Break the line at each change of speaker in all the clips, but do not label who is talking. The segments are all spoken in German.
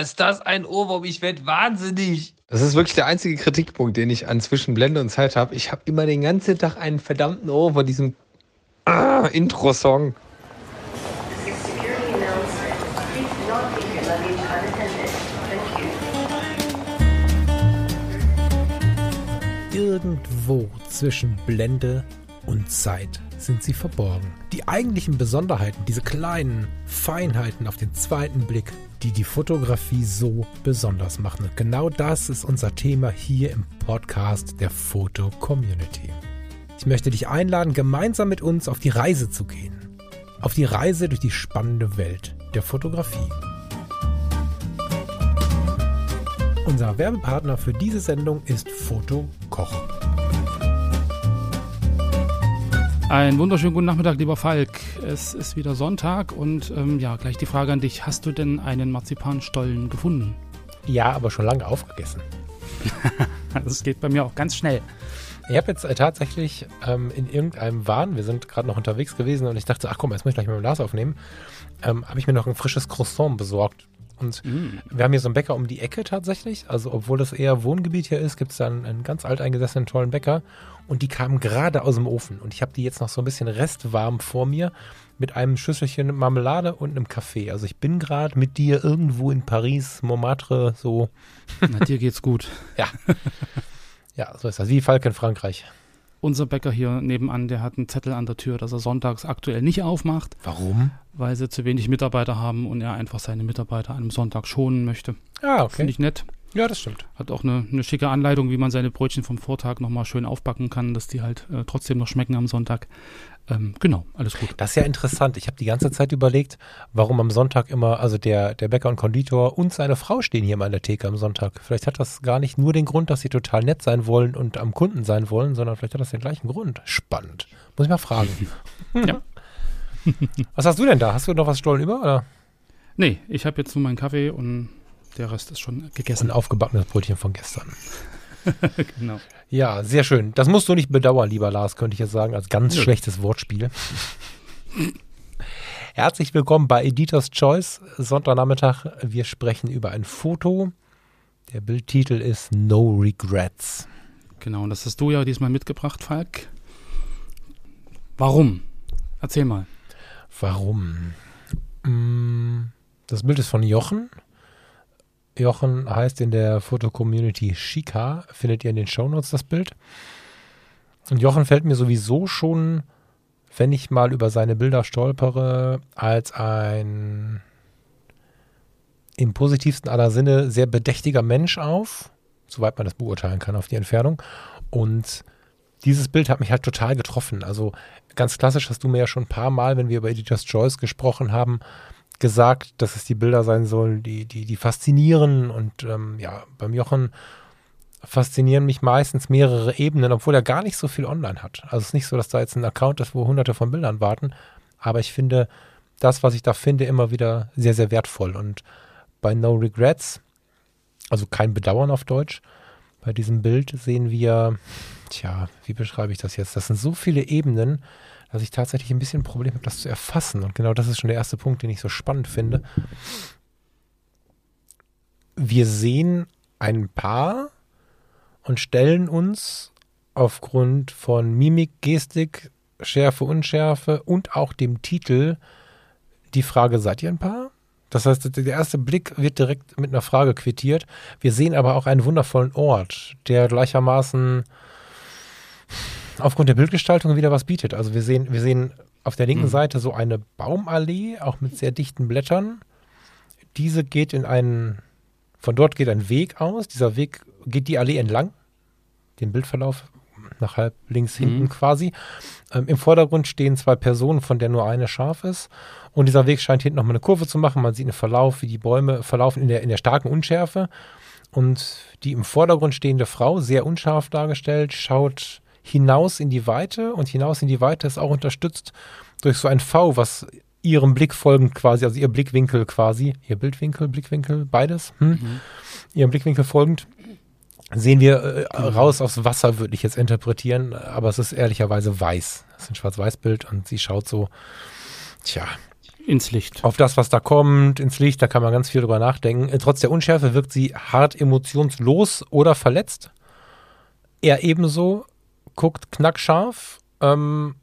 ist das ein Ohrwurm? Ich werde wahnsinnig.
Das ist wirklich der einzige Kritikpunkt, den ich an zwischen Blende und Zeit habe. Ich habe immer den ganzen Tag einen verdammten Ohr vor diesem ah, Intro-Song.
Irgendwo zwischen Blende und Zeit sind sie verborgen. Die eigentlichen Besonderheiten, diese kleinen Feinheiten auf den zweiten Blick, die die Fotografie so besonders machen. Und genau das ist unser Thema hier im Podcast der Foto Community. Ich möchte dich einladen, gemeinsam mit uns auf die Reise zu gehen. Auf die Reise durch die spannende Welt der Fotografie. Unser Werbepartner für diese Sendung ist Foto Koch.
Einen wunderschönen guten Nachmittag, lieber Falk. Es ist wieder Sonntag und ähm, ja, gleich die Frage an dich. Hast du denn einen Marzipanstollen gefunden?
Ja, aber schon lange aufgegessen.
das geht bei mir auch ganz schnell.
Ich habe jetzt äh, tatsächlich ähm, in irgendeinem Wahn, wir sind gerade noch unterwegs gewesen und ich dachte, ach komm, jetzt muss ich gleich mal ein Glas aufnehmen, ähm, habe ich mir noch ein frisches Croissant besorgt. Und mm. wir haben hier so einen Bäcker um die Ecke tatsächlich. Also, obwohl das eher Wohngebiet hier ist, gibt es da einen, einen ganz alteingesessenen, tollen Bäcker und die kamen gerade aus dem Ofen und ich habe die jetzt noch so ein bisschen restwarm vor mir mit einem Schüsselchen Marmelade und einem Kaffee. Also ich bin gerade mit dir irgendwo in Paris, Montmartre, so.
Na, dir geht's gut.
ja. Ja, so ist das. Wie Falk in Frankreich.
Unser Bäcker hier nebenan, der hat einen Zettel an der Tür, dass er sonntags aktuell nicht aufmacht.
Warum?
Weil sie zu wenig Mitarbeiter haben und er einfach seine Mitarbeiter an einem Sonntag schonen möchte.
Ah, okay.
Finde ich nett.
Ja, das stimmt.
Hat auch eine, eine schicke Anleitung, wie man seine Brötchen vom Vortag nochmal schön aufbacken kann, dass die halt äh, trotzdem noch schmecken am Sonntag. Ähm, genau, alles gut.
Das ist ja interessant. Ich habe die ganze Zeit überlegt, warum am Sonntag immer, also der, der Bäcker und Konditor und seine Frau stehen hier mal an der Theke am Sonntag. Vielleicht hat das gar nicht nur den Grund, dass sie total nett sein wollen und am Kunden sein wollen, sondern vielleicht hat das den gleichen Grund. Spannend. Muss ich mal fragen. ja. was hast du denn da? Hast du noch was Stollen über? Oder?
Nee, ich habe jetzt nur meinen Kaffee und der Rest ist schon gegessen.
Ein aufgebackenes Brötchen von gestern. genau. Ja, sehr schön. Das musst du nicht bedauern, lieber Lars, könnte ich jetzt sagen, als ganz ja. schlechtes Wortspiel. Herzlich willkommen bei Editor's Choice, Sonntagnachmittag. Wir sprechen über ein Foto. Der Bildtitel ist No Regrets.
Genau, und das hast du ja diesmal mitgebracht, Falk. Warum? Erzähl mal.
Warum? Mm, das Bild ist von Jochen. Jochen heißt in der Foto-Community Shika. Findet ihr in den Shownotes das Bild. Und Jochen fällt mir sowieso schon, wenn ich mal über seine Bilder stolpere, als ein im positivsten aller Sinne sehr bedächtiger Mensch auf, soweit man das beurteilen kann auf die Entfernung. Und dieses Bild hat mich halt total getroffen. Also ganz klassisch hast du mir ja schon ein paar Mal, wenn wir über Editor's Choice gesprochen haben, gesagt, dass es die Bilder sein sollen, die, die, die faszinieren. Und ähm, ja, beim Jochen faszinieren mich meistens mehrere Ebenen, obwohl er gar nicht so viel online hat. Also es ist nicht so, dass da jetzt ein Account ist, wo hunderte von Bildern warten. Aber ich finde das, was ich da finde, immer wieder sehr, sehr wertvoll. Und bei No Regrets, also kein Bedauern auf Deutsch, bei diesem Bild sehen wir, tja, wie beschreibe ich das jetzt? Das sind so viele Ebenen, dass ich tatsächlich ein bisschen ein Problem habe, das zu erfassen. Und genau das ist schon der erste Punkt, den ich so spannend finde. Wir sehen ein Paar und stellen uns aufgrund von Mimik, Gestik, Schärfe, Unschärfe und auch dem Titel die Frage, seid ihr ein Paar? Das heißt, der erste Blick wird direkt mit einer Frage quittiert. Wir sehen aber auch einen wundervollen Ort, der gleichermaßen aufgrund der Bildgestaltung wieder was bietet. Also wir sehen, wir sehen auf der linken mhm. Seite so eine Baumallee, auch mit sehr dichten Blättern. Diese geht in einen, von dort geht ein Weg aus. Dieser Weg geht die Allee entlang, den Bildverlauf nach halb links mhm. hinten quasi. Ähm, Im Vordergrund stehen zwei Personen, von der nur eine scharf ist. Und dieser Weg scheint hinten nochmal eine Kurve zu machen. Man sieht einen Verlauf, wie die Bäume verlaufen in der, in der starken Unschärfe. Und die im Vordergrund stehende Frau, sehr unscharf dargestellt, schaut hinaus in die Weite und hinaus in die Weite ist auch unterstützt durch so ein V, was ihrem Blick folgend quasi, also ihr Blickwinkel quasi, ihr Bildwinkel, Blickwinkel, beides, hm? mhm. ihrem Blickwinkel folgend, sehen wir äh, genau. raus aufs Wasser, würde ich jetzt interpretieren, aber es ist ehrlicherweise weiß. Es ist ein Schwarz-Weiß-Bild und sie schaut so, tja.
Ins Licht.
Auf das, was da kommt, ins Licht, da kann man ganz viel drüber nachdenken. Äh, trotz der Unschärfe wirkt sie hart emotionslos oder verletzt. Er ebenso, guckt knackscharf. Ähm,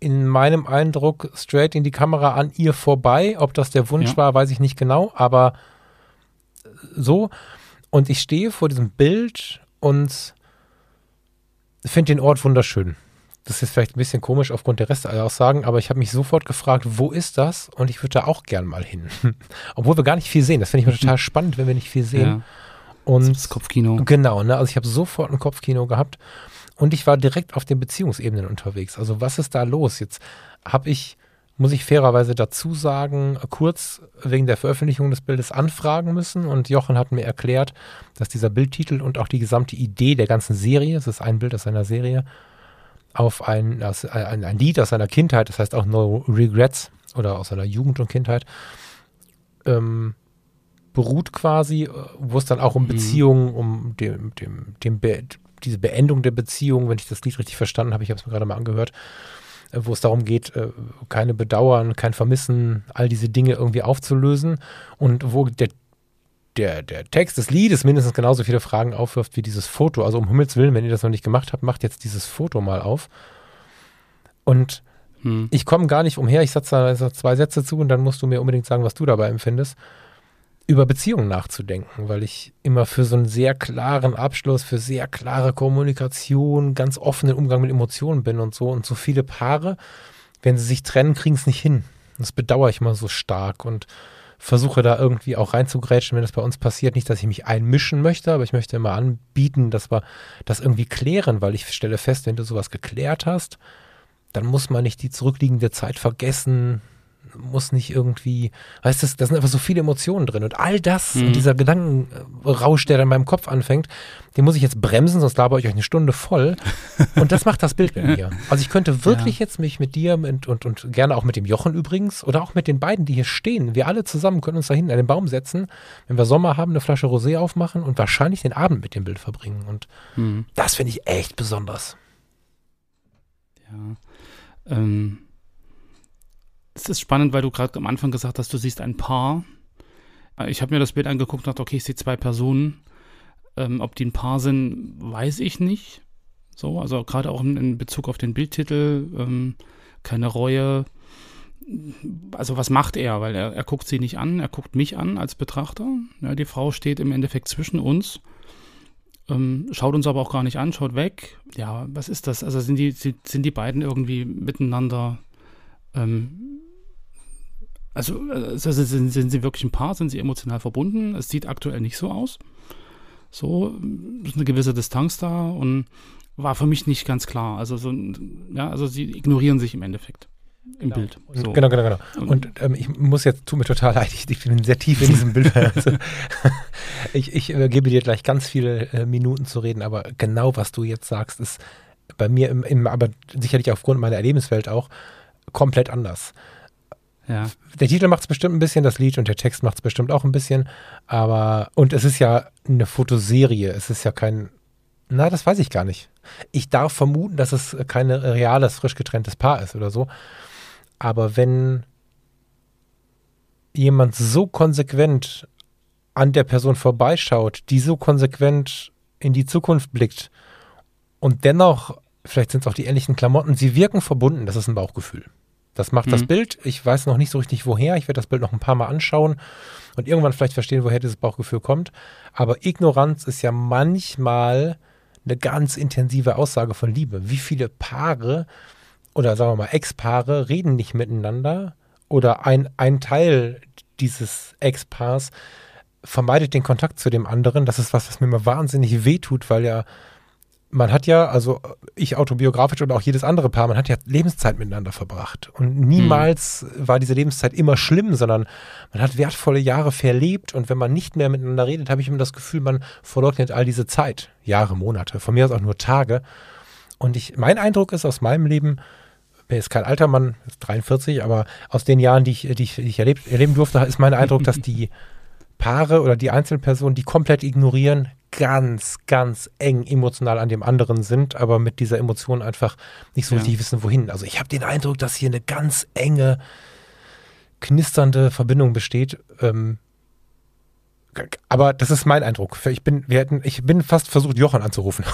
in meinem Eindruck straight in die Kamera an ihr vorbei. Ob das der Wunsch ja. war, weiß ich nicht genau, aber so. Und ich stehe vor diesem Bild und finde den Ort wunderschön. Das ist vielleicht ein bisschen komisch aufgrund der Restaussagen, aber ich habe mich sofort gefragt, wo ist das? Und ich würde da auch gern mal hin. Obwohl wir gar nicht viel sehen. Das finde ich mir total spannend, wenn wir nicht viel sehen. Ja. Und
das Kopfkino.
Genau, ne? Also ich habe sofort ein Kopfkino gehabt und ich war direkt auf den Beziehungsebenen unterwegs. Also was ist da los? Jetzt habe ich, muss ich fairerweise dazu sagen, kurz wegen der Veröffentlichung des Bildes anfragen müssen. Und Jochen hat mir erklärt, dass dieser Bildtitel und auch die gesamte Idee der ganzen Serie, es ist ein Bild aus einer Serie, auf ein, ein, ein Lied aus seiner Kindheit, das heißt auch No Regrets oder aus seiner Jugend und Kindheit, ähm, beruht quasi, wo es dann auch um mhm. Beziehungen, um dem, dem, dem, diese Beendung der Beziehung, wenn ich das Lied richtig verstanden habe, ich habe es mir gerade mal angehört, äh, wo es darum geht, äh, keine Bedauern, kein Vermissen, all diese Dinge irgendwie aufzulösen und wo der der, der Text des Liedes mindestens genauso viele Fragen aufwirft wie dieses Foto. Also um Himmels Willen, wenn ihr das noch nicht gemacht habt, macht jetzt dieses Foto mal auf. Und hm. ich komme gar nicht umher, ich setze da zwei Sätze zu und dann musst du mir unbedingt sagen, was du dabei empfindest über Beziehungen nachzudenken, weil ich immer für so einen sehr klaren Abschluss, für sehr klare Kommunikation, ganz offenen Umgang mit Emotionen bin und so. Und so viele Paare, wenn sie sich trennen, kriegen es nicht hin. Das bedauere ich immer so stark und versuche da irgendwie auch reinzugrätschen, wenn das bei uns passiert. Nicht, dass ich mich einmischen möchte, aber ich möchte immer anbieten, dass wir das irgendwie klären, weil ich stelle fest, wenn du sowas geklärt hast, dann muss man nicht die zurückliegende Zeit vergessen, muss nicht irgendwie, weißt du, da sind einfach so viele Emotionen drin und all das mhm. und dieser Gedankenrausch, der dann in meinem Kopf anfängt, den muss ich jetzt bremsen, sonst laber ich euch eine Stunde voll und das macht das Bild mit mir. Also ich könnte wirklich ja. jetzt mich mit dir und, und, und gerne auch mit dem Jochen übrigens oder auch mit den beiden, die hier stehen, wir alle zusammen können uns da hinten an den Baum setzen, wenn wir Sommer haben, eine Flasche Rosé aufmachen und wahrscheinlich den Abend mit dem Bild verbringen und mhm. das finde ich echt besonders.
Ja. Ähm, es ist spannend, weil du gerade am Anfang gesagt hast, du siehst ein Paar. Äh, ich habe mir das Bild angeguckt und dachte, okay, ich sehe zwei Personen. Ähm, ob die ein Paar sind, weiß ich nicht. So, also gerade auch in, Bezug auf den Bildtitel, ähm, keine Reue. Also was macht er? Weil er, er guckt sie nicht an, er guckt mich an als Betrachter. Ja, die Frau steht im Endeffekt zwischen uns, ähm, schaut uns aber auch gar nicht an, schaut weg. Ja, was ist das? Also sind die, sind die beiden irgendwie miteinander ähm, also, also sind, sind, sie wirklich ein Paar? Sind sie emotional verbunden? Es sieht aktuell nicht so aus. So ist eine gewisse Distanz da und war für mich nicht ganz klar. Also so, ja, also sie ignorieren sich im Endeffekt im
genau.
Bild.
So. Genau, genau, genau. Und, und ähm, ich muss jetzt, tut mir total leid, ich, ich bin sehr tief in diesem Bild. Also, ich ich äh, gebe dir gleich ganz viele äh, Minuten zu reden, aber genau was du jetzt sagst, ist bei mir im, im aber sicherlich aufgrund meiner Erlebenswelt auch komplett anders. Ja. Der Titel macht es bestimmt ein bisschen, das Lied und der Text macht es bestimmt auch ein bisschen, aber und es ist ja eine Fotoserie, es ist ja kein, na, das weiß ich gar nicht. Ich darf vermuten, dass es kein reales, frisch getrenntes Paar ist oder so, aber wenn jemand so konsequent an der Person vorbeischaut, die so konsequent in die Zukunft blickt und dennoch, vielleicht sind es auch die ähnlichen Klamotten, sie wirken verbunden, das ist ein Bauchgefühl. Das macht mhm. das Bild. Ich weiß noch nicht so richtig woher. Ich werde das Bild noch ein paar Mal anschauen und irgendwann vielleicht verstehen, woher dieses Bauchgefühl kommt. Aber Ignoranz ist ja manchmal eine ganz intensive Aussage von Liebe. Wie viele Paare oder sagen wir mal Ex-Paare reden nicht miteinander oder ein, ein Teil dieses Ex-Paars vermeidet den Kontakt zu dem anderen. Das ist was, was mir immer wahnsinnig wehtut, weil ja man hat ja, also ich autobiografisch oder auch jedes andere Paar, man hat ja Lebenszeit miteinander verbracht. Und niemals mhm. war diese Lebenszeit immer schlimm, sondern man hat wertvolle Jahre verlebt und wenn man nicht mehr miteinander redet, habe ich immer das Gefühl, man verleugnet all diese Zeit. Jahre, Monate, von mir aus auch nur Tage. Und ich, mein Eindruck ist aus meinem Leben, bin jetzt kein alter Mann, 43, aber aus den Jahren, die ich, die ich, die ich erlebt, erleben durfte, ist mein Eindruck, dass die Paare oder die Einzelpersonen, die komplett ignorieren, ganz, ganz eng emotional an dem anderen sind, aber mit dieser Emotion einfach nicht so
Ja.
richtig wissen, wohin. Also ich habe den Eindruck, dass hier eine ganz enge, knisternde Verbindung besteht. Ähm, aber das ist mein Eindruck. Ich bin, wir hätten, ich bin fast versucht, Jochen anzurufen.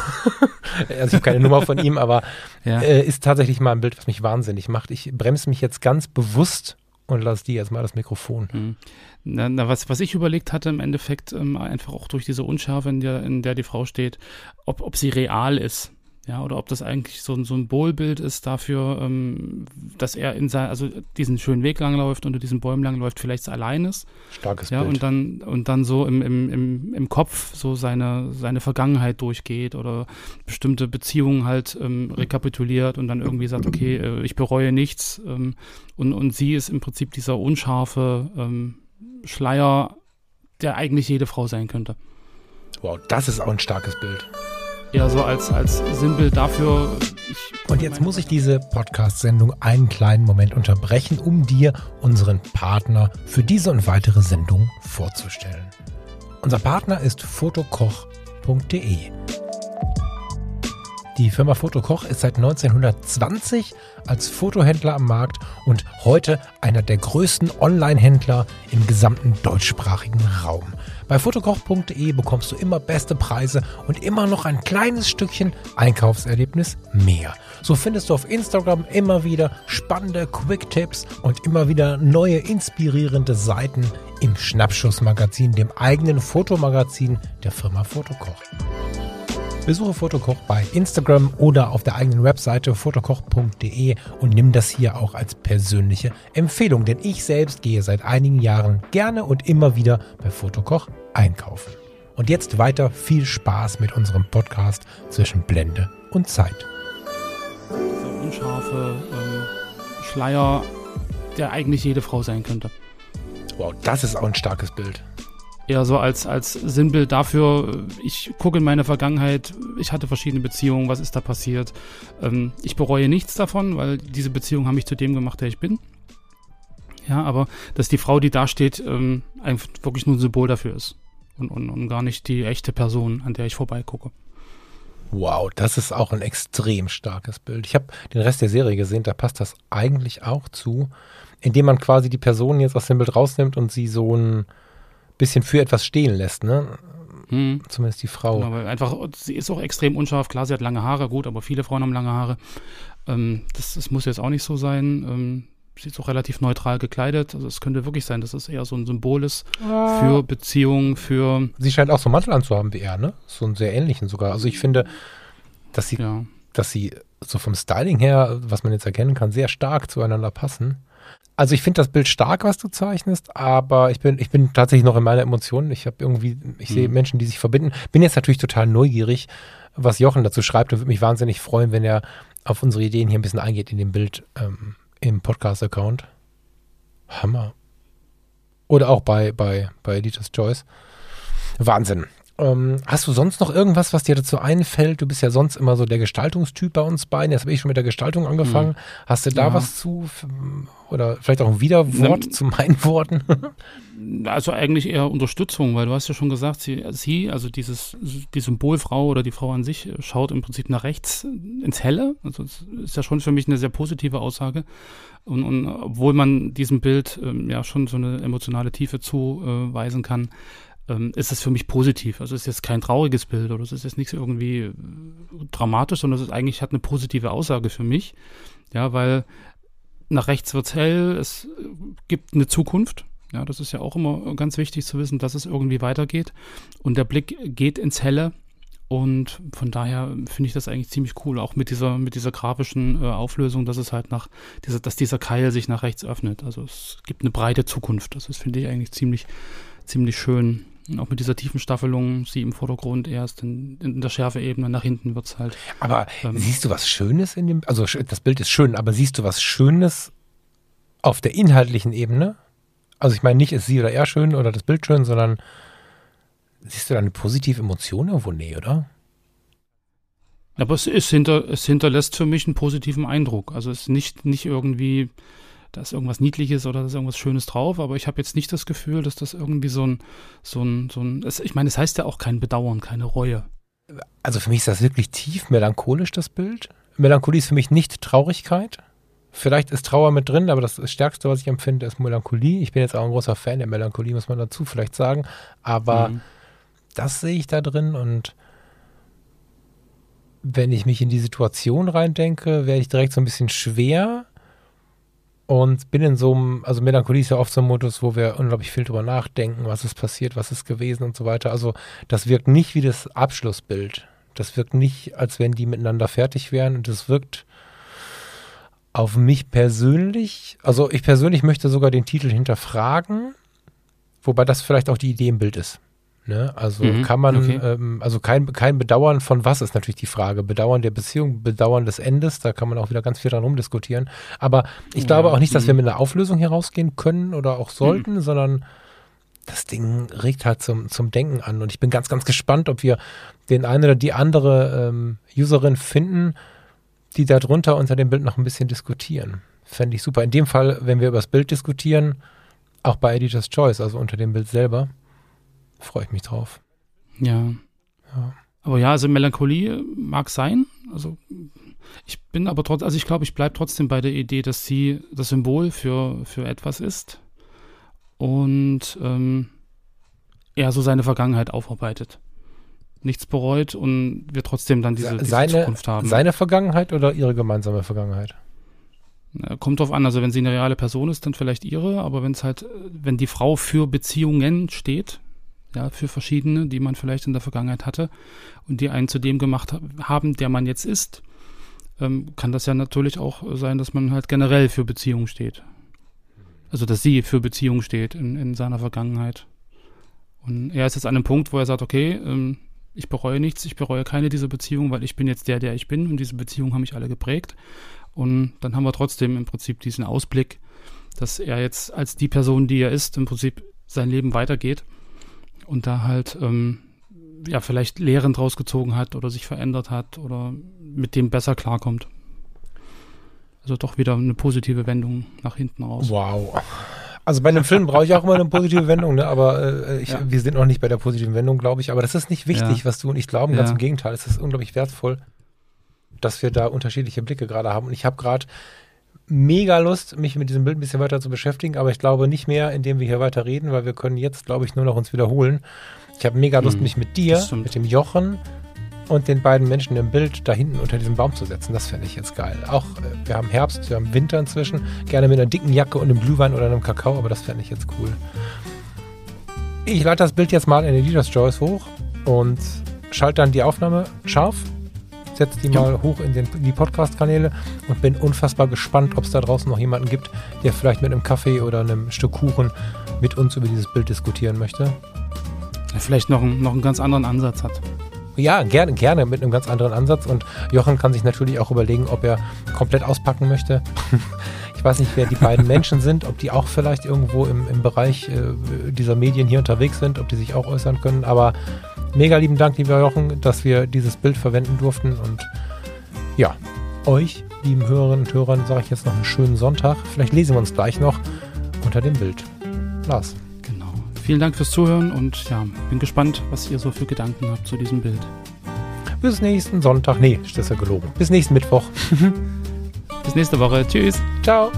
also ich habe keine Nummer von ihm, aber
Ja.
äh, ist tatsächlich mal ein Bild, was mich wahnsinnig macht. Ich bremse mich jetzt ganz bewusst und lasse die jetzt mal das Mikrofon.
Mhm. Na, na, was, was ich überlegt hatte im Endeffekt, ähm, einfach auch durch diese Unschärfe, in der, in der die Frau steht, ob, ob sie real ist. Ja, oder ob das eigentlich so ein Symbolbild ist dafür, ähm, dass er in sein, also diesen schönen Weg langläuft, unter diesen Bäumen langläuft, vielleicht allein ist.
Starkes
Ja,
Bild.
und dann, und dann so im, im, im, im Kopf so seine, seine Vergangenheit durchgeht oder bestimmte Beziehungen halt ähm, rekapituliert und dann irgendwie sagt, okay, äh, ich bereue nichts. Ähm, und, und sie ist im Prinzip dieser unscharfe ähm, Schleier, der eigentlich jede Frau sein könnte.
wow, das ist auch ein starkes Bild.
Eher so als, als Sinnbild dafür.
Und jetzt muss ich diese Podcast-Sendung einen kleinen Moment unterbrechen, um dir unseren Partner für diese und weitere Sendungen vorzustellen. Unser Partner ist fotokoch.de. Die Firma Fotokoch ist seit 1920 als Fotohändler am Markt und heute einer der größten Online-Händler im gesamten deutschsprachigen Raum. Bei fotokoch.de bekommst du immer beste Preise und immer noch ein kleines Stückchen Einkaufserlebnis mehr. So findest du auf Instagram immer wieder spannende Quick-Tipps und immer wieder neue inspirierende Seiten im Schnappschuss-Magazin, dem eigenen Fotomagazin der Firma Fotokoch. Besuche Fotokoch bei Instagram oder auf der eigenen Webseite fotokoch.de und nimm das hier auch als persönliche Empfehlung, denn ich selbst gehe seit einigen Jahren gerne und immer wieder bei Fotokoch einkaufen. Und jetzt weiter viel Spaß mit unserem Podcast zwischen Blende und Zeit.
dieser unscharfe ähm, Schleier, der eigentlich jede Frau sein könnte.
Wow, das ist auch ein starkes Bild.
Eher so als, als Sinnbild dafür, ich gucke in meine Vergangenheit, ich hatte verschiedene Beziehungen, was ist da passiert. Ähm, ich bereue nichts davon, weil diese Beziehungen haben mich zu dem gemacht, der ich bin. Ja, aber dass die Frau, die da steht, ähm, einfach wirklich nur ein Symbol dafür ist. Und, und, und gar nicht die echte Person, an der ich vorbeigucke.
Wow, das ist auch ein extrem starkes Bild. Ich habe den Rest der Serie gesehen, da passt das eigentlich auch zu, indem man quasi die Person jetzt aus dem Bild rausnimmt und sie so ein bisschen für etwas stehen lässt, ne?
Hm.
Zumindest die Frau.
Genau, weil einfach, sie ist auch extrem unscharf. Klar, sie hat lange Haare, gut, aber viele Frauen haben lange Haare. Ähm, das, das muss jetzt auch nicht so sein. Ähm, sie ist auch relativ neutral gekleidet. Also es könnte wirklich sein, dass es eher so ein Symbol ist für Beziehungen, für
Sie scheint auch so einen Mantel anzuhaben wie er, ne? So einen sehr ähnlichen sogar. Also ich finde, dass sie,
ja.
dass sie so vom Styling her, was man jetzt erkennen kann, sehr stark zueinander passen. Also ich finde das Bild stark, was du zeichnest, aber ich bin, ich bin tatsächlich noch in meiner Emotion. Ich habe irgendwie, ich sehe
Mhm.
Menschen, die sich verbinden. Bin jetzt natürlich total neugierig, was Jochen dazu schreibt und würde mich wahnsinnig freuen, wenn er auf unsere Ideen hier ein bisschen eingeht in dem Bild ähm, im Podcast-Account. Hammer. Oder auch bei, bei, bei Editor's Choice. Wahnsinn. Ähm, hast du sonst noch irgendwas, was dir dazu einfällt? Du bist ja sonst immer so der Gestaltungstyp bei uns beiden. Jetzt habe ich schon mit der Gestaltung angefangen. Hast du da
Ja.
was zu? Oder vielleicht auch ein Widerwort
Ne-
zu meinen Worten?
Also eigentlich eher Unterstützung, weil du hast ja schon gesagt, sie, sie, also dieses, die Symbolfrau oder die Frau an sich, äh, schaut im Prinzip nach rechts ins Helle. Also das ist ja schon für mich eine sehr positive Aussage. Und, und obwohl man diesem Bild ähm, ja schon so eine emotionale Tiefe zuweisen kann, ähm, ist es für mich positiv. Also es ist jetzt kein trauriges Bild oder es ist jetzt nichts irgendwie äh, dramatisch, sondern es ist eigentlich hat eine positive Aussage für mich. Ja, weil nach rechts wird's hell, es äh, gibt eine Zukunft. Ja, das ist ja auch immer ganz wichtig zu wissen, dass es irgendwie weitergeht. Und der Blick geht ins Helle. Und von daher finde ich das eigentlich ziemlich cool, auch mit dieser, mit dieser grafischen äh, Auflösung, dass es halt nach, dieser, dass dieser Keil sich nach rechts öffnet. Also es gibt eine breite Zukunft. Das finde ich, eigentlich ziemlich, ziemlich schön. Auch mit dieser tiefen Staffelung, sie im Vordergrund erst in, in der Schärfeebene, nach hinten wird's halt.
Aber
Ähm.
siehst du was Schönes in dem? Also das Bild ist schön, aber siehst du was Schönes auf der inhaltlichen Ebene? Also ich meine, nicht ist sie oder er schön oder das Bild schön, sondern siehst du da eine positive Emotion irgendwo? Nee, oder?
Aber es, hinter, es hinterlässt für mich einen positiven Eindruck. Also es ist nicht, nicht irgendwie, da ist irgendwas Niedliches oder da ist irgendwas Schönes drauf, aber ich habe jetzt nicht das Gefühl, dass das irgendwie so ein, so ein, so ein, ich meine, es heißt ja auch kein Bedauern, keine Reue.
Also für mich ist das wirklich tief melancholisch, das Bild. Melancholie ist für mich nicht Traurigkeit. Vielleicht ist Trauer mit drin, aber das Stärkste, was ich empfinde, ist Melancholie. Ich bin jetzt auch ein großer Fan der Melancholie, muss man dazu vielleicht sagen. Aber mhm. das sehe ich da drin und wenn ich mich in die Situation reindenke, werde ich direkt so ein bisschen schwer und bin in so einem, also Melancholie ist ja oft so ein Modus, wo wir unglaublich viel drüber nachdenken, was ist passiert, was ist gewesen und so weiter. Also das wirkt nicht wie das Abschlussbild. Das wirkt nicht, als wenn die miteinander fertig wären und das wirkt auf mich persönlich, also ich persönlich möchte sogar den Titel hinterfragen, wobei das vielleicht auch die Idee im Bild ist. Ne? Also mhm, kann man, okay. ähm, also kein, kein Bedauern von was ist natürlich die Frage. Bedauern der Beziehung, Bedauern des Endes, da kann man auch wieder ganz viel dran rumdiskutieren. Aber ich ja, glaube auch nicht, dass wir mhm. mit einer Auflösung hier rausgehen können oder auch sollten, mhm. sondern das Ding regt halt zum, zum Denken an. Und ich bin ganz, ganz gespannt, ob wir den einen oder die andere ähm, Userin finden, die darunter unter dem Bild noch ein bisschen diskutieren. Fände ich super. In dem Fall, wenn wir über das Bild diskutieren, auch bei Editor's Choice, also unter dem Bild selber freue ich mich drauf.
Ja. ja. Aber ja, also Melancholie mag sein. Also ich bin aber trotzdem, also ich glaube, ich bleibe trotzdem bei der Idee, dass sie das Symbol für, für etwas ist und ähm, er so seine Vergangenheit aufarbeitet. Nichts bereut und wir trotzdem dann diese, diese
seine,
Zukunft haben.
Seine Vergangenheit oder ihre gemeinsame Vergangenheit?
Kommt drauf an, also wenn sie eine reale Person ist, dann vielleicht ihre, aber wenn es halt, wenn die Frau für Beziehungen steht, ja, für verschiedene, die man vielleicht in der Vergangenheit hatte und die einen zu dem gemacht haben, der man jetzt ist, ähm, kann das ja natürlich auch sein, dass man halt generell für Beziehungen steht. Also, dass sie für Beziehungen steht in, in seiner Vergangenheit. Und er ist jetzt an einem Punkt, wo er sagt, okay, ähm, ich bereue nichts, ich bereue keine dieser Beziehungen, weil ich bin jetzt der, der ich bin und diese Beziehungen haben mich alle geprägt. Und dann haben wir trotzdem im Prinzip diesen Ausblick, dass er jetzt als die Person, die er ist, im Prinzip sein Leben weitergeht und da halt ähm, ja vielleicht Lehren draus gezogen hat oder sich verändert hat oder mit dem besser klarkommt. Also doch wieder eine positive Wendung nach hinten raus.
Wow. Also bei einem Film brauche ich auch immer eine positive Wendung, ne? aber äh, ich, ja. wir sind noch nicht bei der positiven Wendung, glaube ich. Aber das ist nicht wichtig, ja. was du und ich glauben. Ganz ja. im Gegenteil, es ist unglaublich wertvoll, dass wir da unterschiedliche Blicke gerade haben. Und ich habe gerade mega Lust, mich mit diesem Bild ein bisschen weiter zu beschäftigen, aber ich glaube nicht mehr, indem wir hier weiter reden, weil wir können jetzt, glaube ich, nur noch uns wiederholen. Ich habe mega Lust, hm, mich mit dir, mit dem Jochen und den beiden Menschen im Bild da hinten unter diesem Baum zu setzen. Das fände ich jetzt geil. Auch äh, wir haben Herbst, wir haben Winter inzwischen. Gerne mit einer dicken Jacke und einem Glühwein oder einem Kakao, aber das fände ich jetzt cool. Ich lade das Bild jetzt mal in den Leaders Choice hoch und schalte dann die Aufnahme scharf setze die ja. mal hoch in, den, in die Podcast-Kanäle und bin unfassbar gespannt, ob es da draußen noch jemanden gibt, der vielleicht mit einem Kaffee oder einem Stück Kuchen mit uns über dieses Bild diskutieren möchte.
Der vielleicht noch, einen, noch einen ganz anderen Ansatz hat.
Ja, gerne, gerne mit einem ganz anderen Ansatz. Und Jochen kann sich natürlich auch überlegen, ob er komplett auspacken möchte. ich weiß nicht, wer die beiden Menschen sind, ob die auch vielleicht irgendwo im, im Bereich äh, dieser Medien hier unterwegs sind, ob die sich auch äußern können. Aber mega lieben Dank, lieber Jochen, dass wir dieses Bild verwenden durften. Und ja, euch, lieben Hörerinnen und Hörern, sage ich jetzt noch einen schönen Sonntag. Vielleicht lesen wir uns gleich noch unter dem Bild. Lars.
Genau. Vielen Dank fürs Zuhören und ja, bin gespannt, was ihr so für Gedanken habt zu diesem Bild.
Bis nächsten Sonntag. Nee, das ist ja gelogen. Bis nächsten Mittwoch.
Bis nächste Woche. Tschüss.
Ciao.